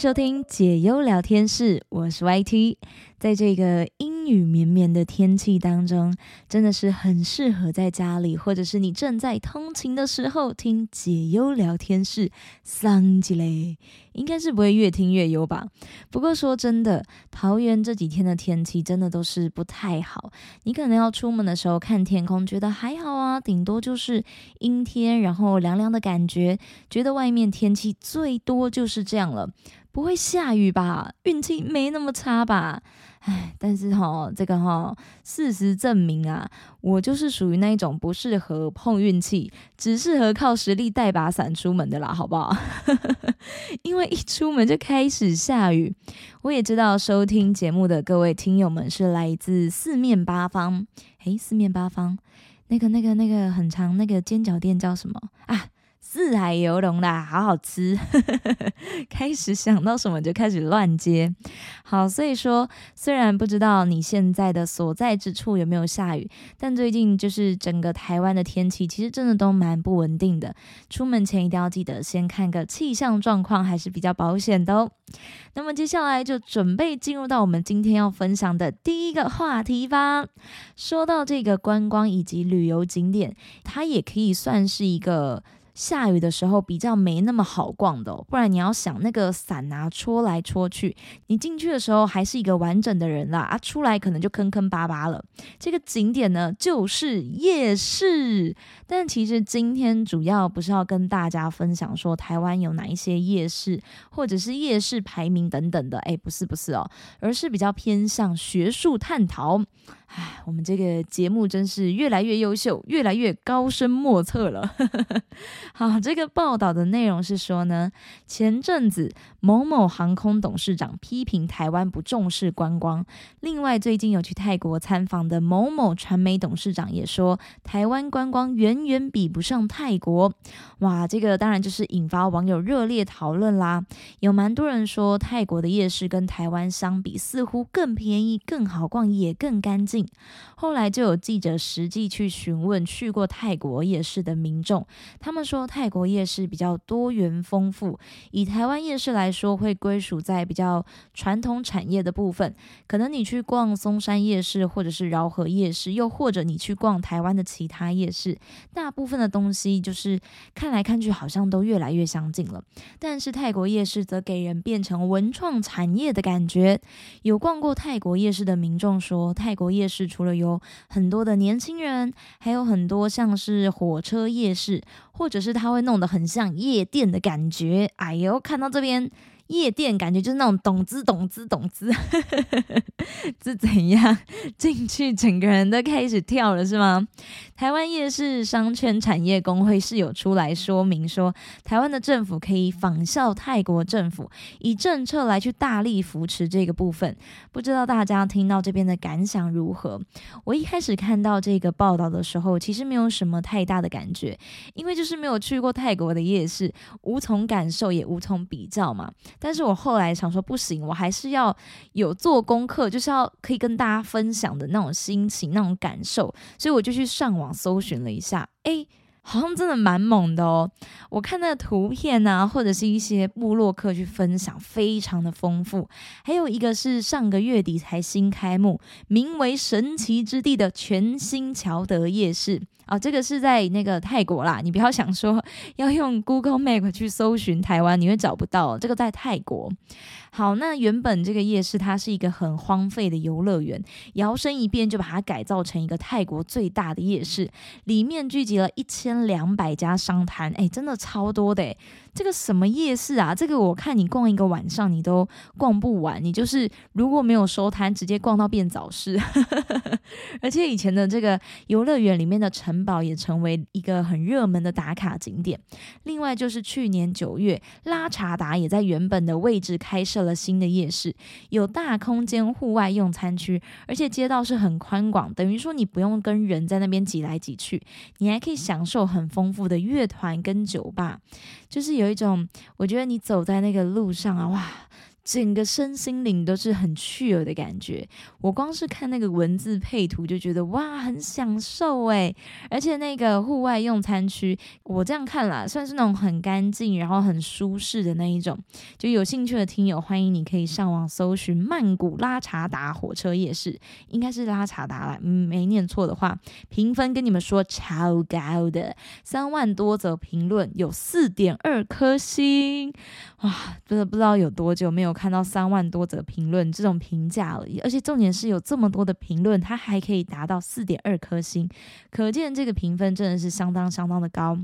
收听解忧聊天室，我是 YT。在这个阴雨绵绵的天气当中，真的是很适合在家里，或者是你正在通勤的时候听解忧聊天室。桑吉嘞，应该是不会越听越忧吧？不过说真的，桃园这几天的天气真的都是不太好。你可能要出门的时候看天空，觉得还好啊，顶多就是阴天，然后凉凉的感觉，觉得外面天气最多就是这样了。不会下雨吧？运气没那么差吧？唉，但是哈，这个哈，事实证明啊，我就是属于那一种不适合碰运气，只适合靠实力带把伞出门的啦，好不好？因为一出门就开始下雨。我也知道收听节目的各位听友们是来自四面八方。诶，四面八方，那个、那个、那个很长那个尖角店叫什么啊？四海游龙啦，好好吃。开始想到什么就开始乱接。好，所以说虽然不知道你现在的所在之处有没有下雨，但最近就是整个台湾的天气其实真的都蛮不稳定的。出门前一定要记得先看个气象状况，还是比较保险的哦。那么接下来就准备进入到我们今天要分享的第一个话题吧。说到这个观光以及旅游景点，它也可以算是一个。下雨的时候比较没那么好逛的，不然你要想那个伞啊，戳来戳去，你进去的时候还是一个完整的人啦，啊，出来可能就坑坑巴巴了。这个景点呢就是夜市，但其实今天主要不是要跟大家分享说台湾有哪一些夜市，或者是夜市排名等等的，哎，不是不是哦，而是比较偏向学术探讨。唉，我们这个节目真是越来越优秀，越来越高深莫测了。好，这个报道的内容是说呢，前阵子某某航空董事长批评台湾不重视观光，另外最近有去泰国参访的某某传媒董事长也说，台湾观光远远比不上泰国。哇，这个当然就是引发网友热烈讨论啦。有蛮多人说，泰国的夜市跟台湾相比，似乎更便宜、更好逛，也更干净。后来就有记者实际去询问去过泰国夜市的民众，他们说泰国夜市比较多元丰富，以台湾夜市来说，会归属在比较传统产业的部分。可能你去逛松山夜市，或者是饶河夜市，又或者你去逛台湾的其他夜市，大部分的东西就是看来看去好像都越来越相近了。但是泰国夜市则给人变成文创产业的感觉。有逛过泰国夜市的民众说，泰国夜市除了有很多的年轻人，还有很多像是火车夜市，或者是他会弄得很像夜店的感觉。哎呦，看到这边。夜店感觉就是那种懂滋懂滋懂滋，是怎样进去整个人都开始跳了是吗？台湾夜市商圈产业工会是有出来说明说，台湾的政府可以仿效泰国政府，以政策来去大力扶持这个部分。不知道大家听到这边的感想如何？我一开始看到这个报道的时候，其实没有什么太大的感觉，因为就是没有去过泰国的夜市，无从感受也无从比较嘛。但是我后来想说，不行，我还是要有做功课，就是要可以跟大家分享的那种心情、那种感受，所以我就去上网搜寻了一下，哎。好像真的蛮猛的哦！我看那个图片啊，或者是一些部落客去分享，非常的丰富。还有一个是上个月底才新开幕，名为“神奇之地”的全新乔德夜市啊，这个是在那个泰国啦。你不要想说要用 Google Map 去搜寻台湾，你会找不到。这个在泰国。好，那原本这个夜市它是一个很荒废的游乐园，摇身一变就把它改造成一个泰国最大的夜市，里面聚集了一千两百家商摊，哎，真的超多的。这个什么夜市啊？这个我看你逛一个晚上你都逛不完，你就是如果没有收摊，直接逛到变早市。而且以前的这个游乐园里面的城堡也成为一个很热门的打卡景点。另外就是去年九月，拉查达也在原本的位置开设了新的夜市，有大空间户外用餐区，而且街道是很宽广，等于说你不用跟人在那边挤来挤去，你还可以享受很丰富的乐团跟酒吧，就是。有一种，我觉得你走在那个路上啊，哇，整个身心灵都是很趣味的感觉。我光是看那个文字配图就觉得哇，很享受诶。而且那个户外用餐区，我这样看啦，算是那种很干净，然后很舒适的那一种。就有兴趣的听友，欢迎你可以上网搜寻曼谷拉查达火车夜市，应该是拉查达啦，嗯没念错的话，评分跟你们说超高的，三万多则评论，有四点二颗星，哇，真的不知道有多久没有看到三万多则评论这种评价而已，而且重点是有这么多的评论，它还可以达到四点二颗星，可见这个评分真的是相当相当的高。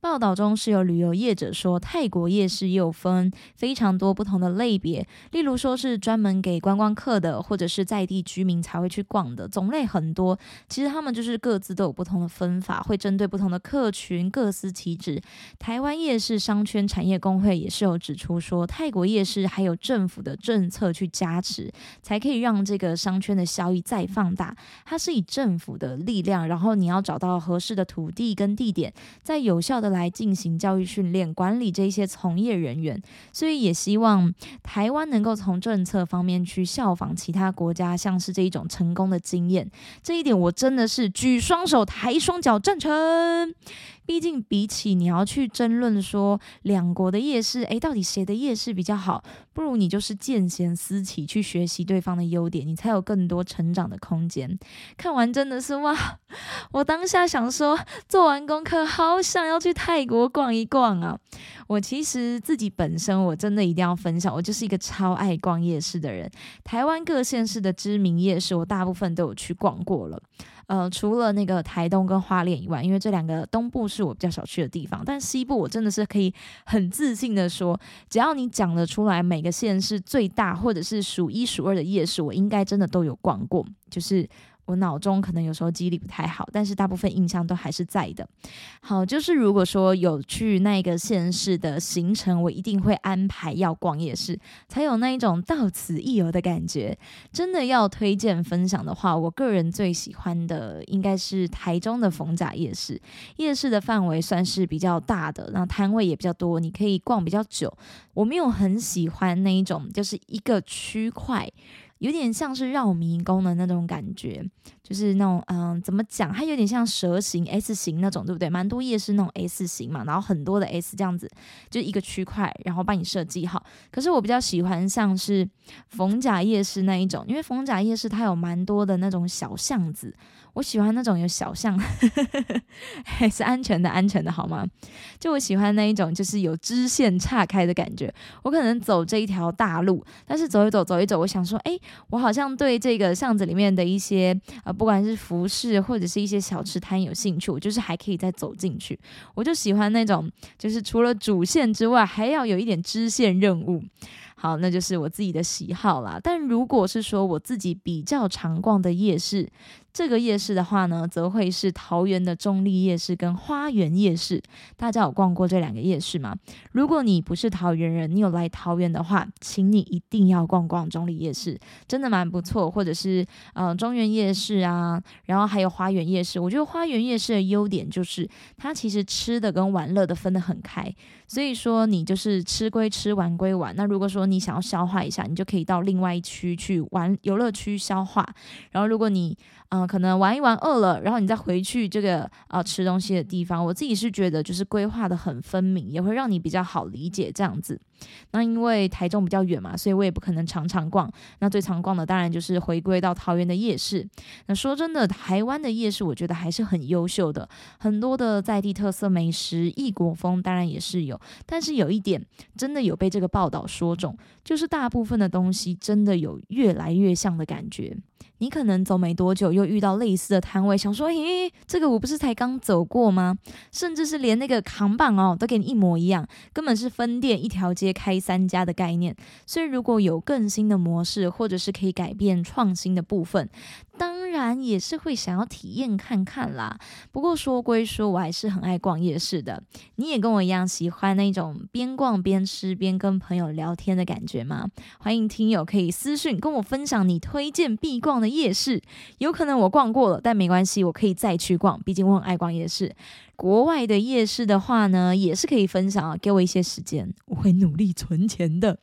报道中是有旅游业者说，泰国夜市又分非常多不同的类别，例如说是专门给观光客的，或者是在地居民才会去逛的，种类很多。其实他们就是各自都有不同的分法，会针对不同的客群各司其职。台湾夜市商圈产业工会也是有指出说，泰国夜市还有政府的政策去加持，才可以让这个商圈的效益再放大。它是以政府的力量，然后你要找到合适的土地跟地点，在有效的。来进行教育训练、管理这些从业人员，所以也希望台湾能够从政策方面去效仿其他国家，像是这一种成功的经验。这一点我真的是举双手、抬双脚赞成。毕竟，比起你要去争论说两国的夜市，诶，到底谁的夜市比较好，不如你就是见贤思齐，去学习对方的优点，你才有更多成长的空间。看完真的是哇，我当下想说，做完功课，好想要去泰国逛一逛啊！我其实自己本身，我真的一定要分享，我就是一个超爱逛夜市的人。台湾各县市的知名夜市，我大部分都有去逛过了。呃，除了那个台东跟花莲以外，因为这两个东部是我比较少去的地方，但西部我真的是可以很自信的说，只要你讲得出来每个县市最大或者是数一数二的夜市，我应该真的都有逛过，就是。我脑中可能有时候记忆力不太好，但是大部分印象都还是在的。好，就是如果说有去那个县市的行程，我一定会安排要逛夜市，才有那一种到此一游的感觉。真的要推荐分享的话，我个人最喜欢的应该是台中的逢甲夜市。夜市的范围算是比较大的，然后摊位也比较多，你可以逛比较久。我没有很喜欢那一种，就是一个区块。有点像是绕迷宫的那种感觉，就是那种嗯，怎么讲？它有点像蛇形 S 形那种，对不对？蛮多夜市那种 S 型嘛，然后很多的 S 这样子，就一个区块，然后帮你设计好。可是我比较喜欢像是逢甲夜市那一种，因为逢甲夜市它有蛮多的那种小巷子。我喜欢那种有小巷，还是安全的，安全的好吗？就我喜欢那一种，就是有支线岔开的感觉。我可能走这一条大路，但是走一走，走一走，我想说，哎，我好像对这个巷子里面的一些呃，不管是服饰或者是一些小吃摊有兴趣，我就是还可以再走进去。我就喜欢那种，就是除了主线之外，还要有一点支线任务。好，那就是我自己的喜好啦。但如果是说我自己比较常逛的夜市，这个夜市的话呢，则会是桃园的中立夜市跟花园夜市。大家有逛过这两个夜市吗？如果你不是桃园人，你有来桃园的话，请你一定要逛逛中立夜市，真的蛮不错。或者是呃中原夜市啊，然后还有花园夜市。我觉得花园夜市的优点就是它其实吃的跟玩乐的分得很开，所以说你就是吃归吃，玩归玩。那如果说你想要消化一下，你就可以到另外一区去玩游乐区消化。然后如果你嗯，可能玩一玩饿了，然后你再回去这个啊吃东西的地方，我自己是觉得就是规划的很分明，也会让你比较好理解这样子。那因为台中比较远嘛，所以我也不可能常常逛。那最常逛的当然就是回归到桃园的夜市。那说真的，台湾的夜市我觉得还是很优秀的，很多的在地特色美食，异国风当然也是有。但是有一点真的有被这个报道说中，就是大部分的东西真的有越来越像的感觉。你可能走没多久又遇到类似的摊位，想说，咦，这个我不是才刚走过吗？甚至是连那个扛板哦，都给你一模一样，根本是分店一条街。开三家的概念，所以如果有更新的模式，或者是可以改变创新的部分，当然也是会想要体验看看啦。不过说归说，我还是很爱逛夜市的。你也跟我一样喜欢那种边逛边吃边跟朋友聊天的感觉吗？欢迎听友可以私讯跟我分享你推荐必逛的夜市。有可能我逛过了，但没关系，我可以再去逛，毕竟我很爱逛夜市。国外的夜市的话呢，也是可以分享啊，给我一些时间，我会努力存钱的。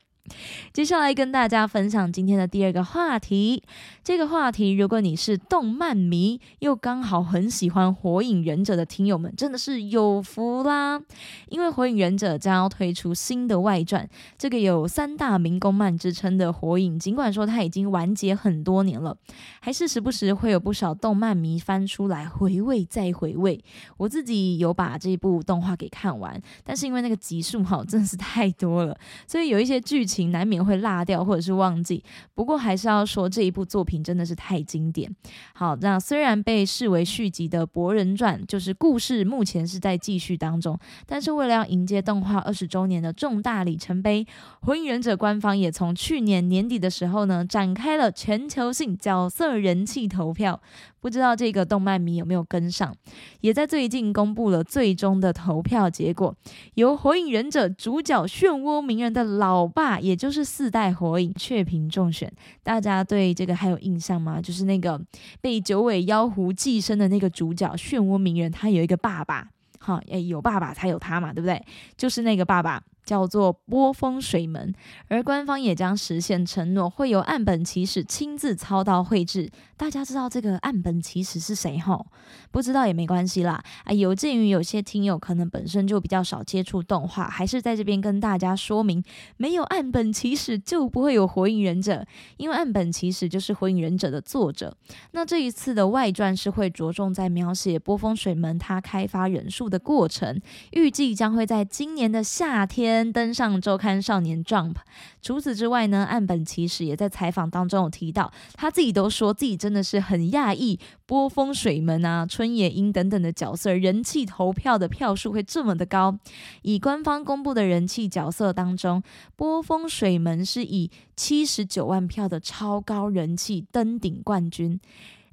接下来跟大家分享今天的第二个话题。这个话题，如果你是动漫迷，又刚好很喜欢《火影忍者》的听友们，真的是有福啦！因为《火影忍者》将要推出新的外传，这个有三大民工漫之称的火影，尽管说它已经完结很多年了，还是时不时会有不少动漫迷翻出来回味再回味。我自己有把这部动画给看完，但是因为那个集数哈真的是太多了，所以有一些剧情。情难免会落掉或者是忘记，不过还是要说这一部作品真的是太经典。好，那虽然被视为续集的《博人传》，就是故事目前是在继续当中，但是为了要迎接动画二十周年的重大里程碑，《火影忍者》官方也从去年年底的时候呢，展开了全球性角色人气投票。不知道这个动漫迷有没有跟上？也在最近公布了最终的投票结果，由《火影忍者》主角漩涡鸣人的老爸，也就是四代火影，确评中选。大家对这个还有印象吗？就是那个被九尾妖狐寄生的那个主角漩涡鸣人，他有一个爸爸，哈，诶，有爸爸才有他嘛，对不对？就是那个爸爸。叫做波风水门，而官方也将实现承诺，会由岸本齐史亲自操刀绘制。大家知道这个岸本齐史是谁吼？不知道也没关系啦。啊，有鉴于有些听友可能本身就比较少接触动画，还是在这边跟大家说明，没有岸本齐史就不会有火影忍者，因为岸本齐史就是火影忍者的作者。那这一次的外传是会着重在描写波风水门他开发忍术的过程，预计将会在今年的夏天。登上周刊少年 Jump。除此之外呢，岸本其实也在采访当中有提到，他自己都说自己真的是很讶异，波风水门啊、春野樱等等的角色人气投票的票数会这么的高。以官方公布的人气角色当中，波风水门是以七十九万票的超高人气登顶冠军。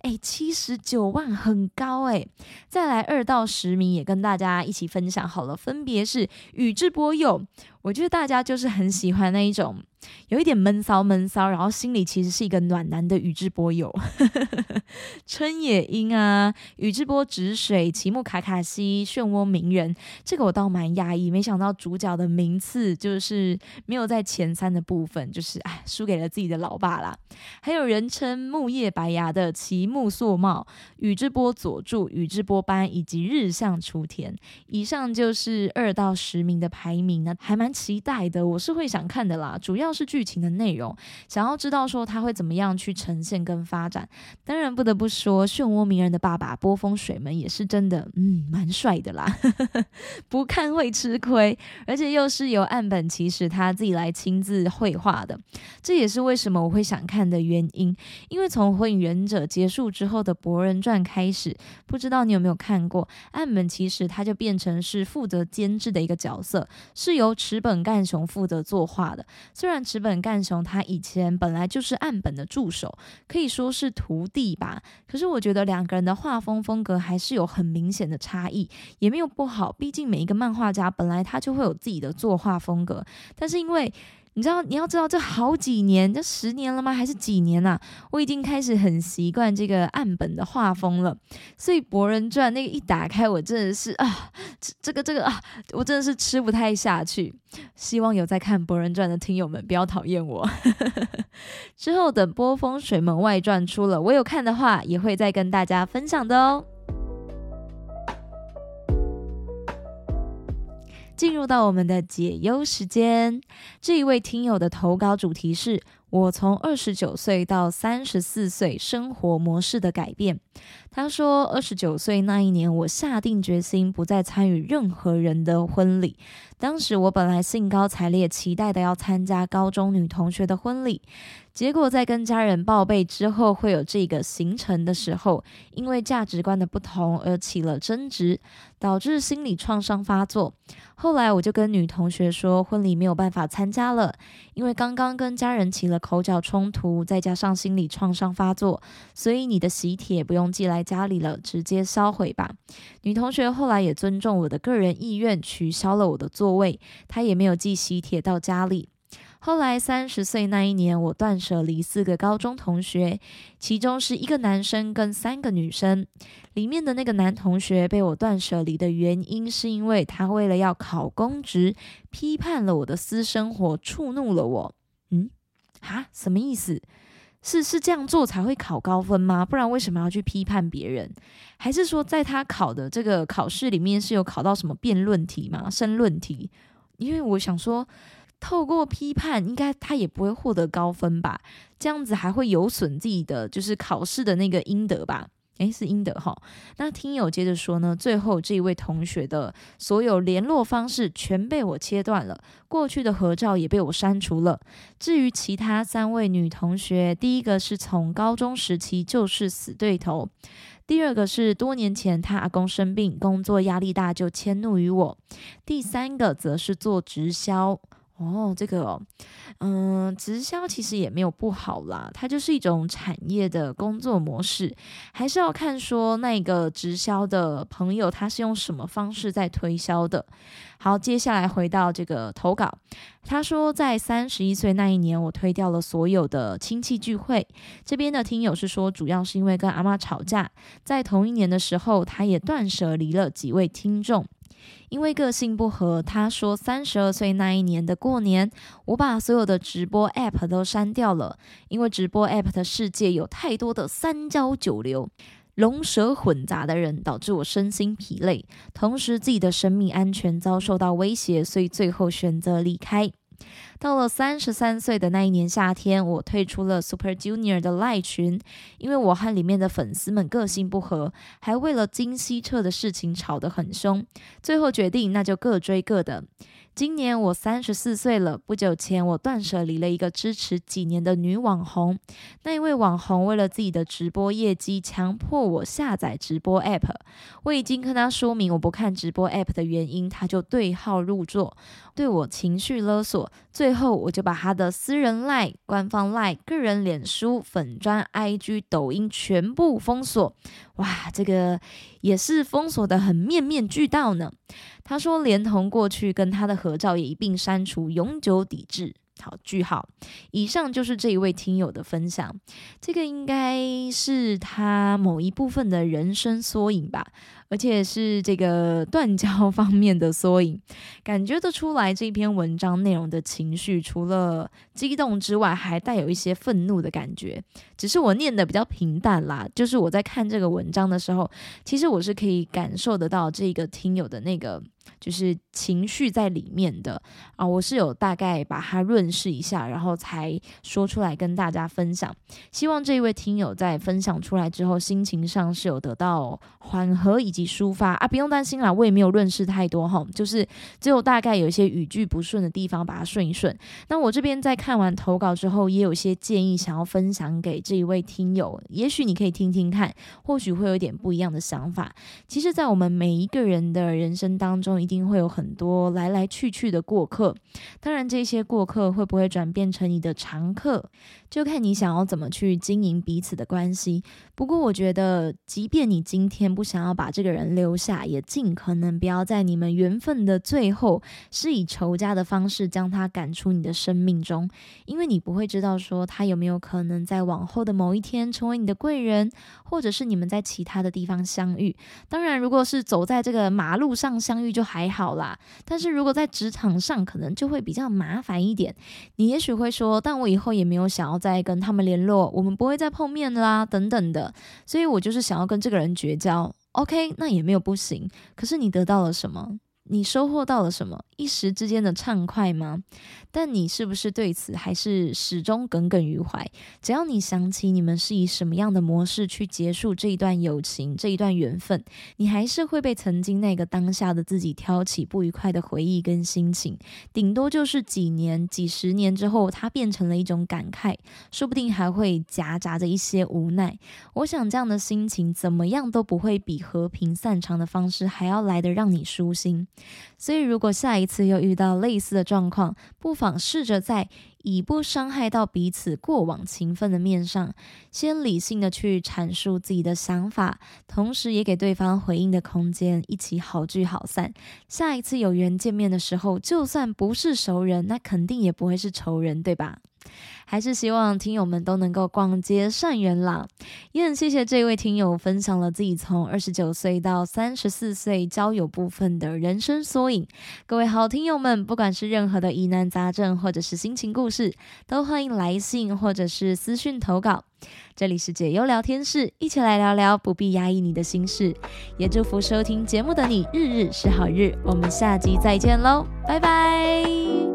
哎，七十九万很高哎！再来二到十名也跟大家一起分享好了，分别是宇智波鼬。我觉得大家就是很喜欢那一种有一点闷骚闷骚，然后心里其实是一个暖男的宇智波鼬，春野樱啊，宇智波止水、奇木卡卡西、漩涡鸣人，这个我倒蛮讶异，没想到主角的名次就是没有在前三的部分，就是哎输给了自己的老爸啦。还有人称木叶白牙的奇木朔茂、宇智波佐助、宇智波斑以及日向雏田。以上就是二到十名的排名呢，还蛮。期待的，我是会想看的啦，主要是剧情的内容，想要知道说他会怎么样去呈现跟发展。当然不得不说，漩涡鸣人的爸爸波风水门也是真的，嗯，蛮帅的啦，不看会吃亏，而且又是由岸本齐史他自己来亲自绘画的，这也是为什么我会想看的原因。因为从火影忍者结束之后的博人传开始，不知道你有没有看过，岸本齐史他就变成是负责监制的一个角色，是由池。本干雄负责作画的，虽然池本干雄他以前本来就是岸本的助手，可以说是徒弟吧。可是我觉得两个人的画风风格还是有很明显的差异，也没有不好。毕竟每一个漫画家本来他就会有自己的作画风格，但是因为。你知道，你要知道，这好几年，这十年了吗？还是几年呐？我已经开始很习惯这个岸本的画风了。所以《博人传》那个一打开，我真的是啊，这个这个啊，我真的是吃不太下去。希望有在看《博人传》的听友们不要讨厌我。之后等《波风水门外传》出了，我有看的话，也会再跟大家分享的哦。进入到我们的解忧时间，这一位听友的投稿主题是我从二十九岁到三十四岁生活模式的改变。他说，二十九岁那一年，我下定决心不再参与任何人的婚礼。当时我本来兴高采烈，期待的要参加高中女同学的婚礼。结果在跟家人报备之后会有这个行程的时候，因为价值观的不同而起了争执，导致心理创伤发作。后来我就跟女同学说，婚礼没有办法参加了，因为刚刚跟家人起了口角冲突，再加上心理创伤发作，所以你的喜帖不用寄来家里了，直接销毁吧。女同学后来也尊重我的个人意愿，取消了我的座位，她也没有寄喜帖到家里。后来三十岁那一年，我断舍离四个高中同学，其中是一个男生跟三个女生。里面的那个男同学被我断舍离的原因，是因为他为了要考公职，批判了我的私生活，触怒了我。嗯，啊，什么意思？是是这样做才会考高分吗？不然为什么要去批判别人？还是说在他考的这个考试里面是有考到什么辩论题吗？申论题？因为我想说，透过批判，应该他也不会获得高分吧？这样子还会有损自己的就是考试的那个应得吧？诶，是应得哈。那听友接着说呢，最后这一位同学的所有联络方式全被我切断了，过去的合照也被我删除了。至于其他三位女同学，第一个是从高中时期就是死对头，第二个是多年前他阿公生病，工作压力大就迁怒于我，第三个则是做直销。哦，这个，嗯，直销其实也没有不好啦，它就是一种产业的工作模式，还是要看说那个直销的朋友他是用什么方式在推销的。好，接下来回到这个投稿，他说在三十一岁那一年，我推掉了所有的亲戚聚会。这边的听友是说，主要是因为跟阿妈吵架，在同一年的时候，他也断舍离了几位听众。因为个性不合，他说三十二岁那一年的过年，我把所有的直播 App 都删掉了。因为直播 App 的世界有太多的三教九流、龙蛇混杂的人，导致我身心疲累，同时自己的生命安全遭受到威胁，所以最后选择离开。到了三十三岁的那一年夏天，我退出了 Super Junior 的 live 群，因为我和里面的粉丝们个性不合，还为了金希澈的事情吵得很凶，最后决定那就各追各的。今年我三十四岁了。不久前，我断舍离了一个支持几年的女网红。那一位网红为了自己的直播业绩，强迫我下载直播 app。我已经跟他说明我不看直播 app 的原因，他就对号入座，对我情绪勒索。最后，我就把他的私人 line、官方 line、个人脸书、粉砖、IG、抖音全部封锁。哇，这个也是封锁的很面面俱到呢。他说，连同过去跟他的合照也一并删除，永久抵制。好，句号。以上就是这一位听友的分享，这个应该是他某一部分的人生缩影吧。而且是这个 断交方面的缩影，感觉得出来这篇文章内容的情绪，除了激动之外，还带有一些愤怒的感觉。只是我念的比较平淡啦，就是我在看这个文章的时候，其实我是可以感受得到这个听友的那个就是情绪在里面的啊。我是有大概把它润饰一下，然后才说出来跟大家分享。希望这一位听友在分享出来之后，心情上是有得到缓和以及。抒发啊，不用担心啦，我也没有润饰太多哈，就是只有大概有一些语句不顺的地方，把它顺一顺。那我这边在看完投稿之后，也有一些建议想要分享给这一位听友，也许你可以听听看，或许会有点不一样的想法。其实，在我们每一个人的人生当中，一定会有很多来来去去的过客，当然这些过客会不会转变成你的常客？就看你想要怎么去经营彼此的关系。不过，我觉得，即便你今天不想要把这个人留下，也尽可能不要在你们缘分的最后，是以仇家的方式将他赶出你的生命中，因为你不会知道说他有没有可能在往后的某一天成为你的贵人，或者是你们在其他的地方相遇。当然，如果是走在这个马路上相遇就还好啦，但是如果在职场上，可能就会比较麻烦一点。你也许会说，但我以后也没有想要。再跟他们联络，我们不会再碰面啦，等等的。所以我就是想要跟这个人绝交，OK，那也没有不行。可是你得到了什么？你收获到了什么？一时之间的畅快吗？但你是不是对此还是始终耿耿于怀？只要你想起你们是以什么样的模式去结束这一段友情、这一段缘分，你还是会被曾经那个当下的自己挑起不愉快的回忆跟心情。顶多就是几年、几十年之后，它变成了一种感慨，说不定还会夹杂着一些无奈。我想这样的心情怎么样都不会比和平散场的方式还要来得让你舒心。所以，如果下一次又遇到类似的状况，不妨试着在以不伤害到彼此过往情分的面上，先理性的去阐述自己的想法，同时也给对方回应的空间，一起好聚好散。下一次有缘见面的时候，就算不是熟人，那肯定也不会是仇人，对吧？还是希望听友们都能够逛街善缘啦。也很谢谢这位听友分享了自己从二十九岁到三十四岁交友部分的人生缩影。各位好听友们，不管是任何的疑难杂症或者是心情故事，都欢迎来信或者是私讯投稿。这里是解忧聊天室，一起来聊聊不必压抑你的心事。也祝福收听节目的你日日是好日。我们下集再见喽，拜拜。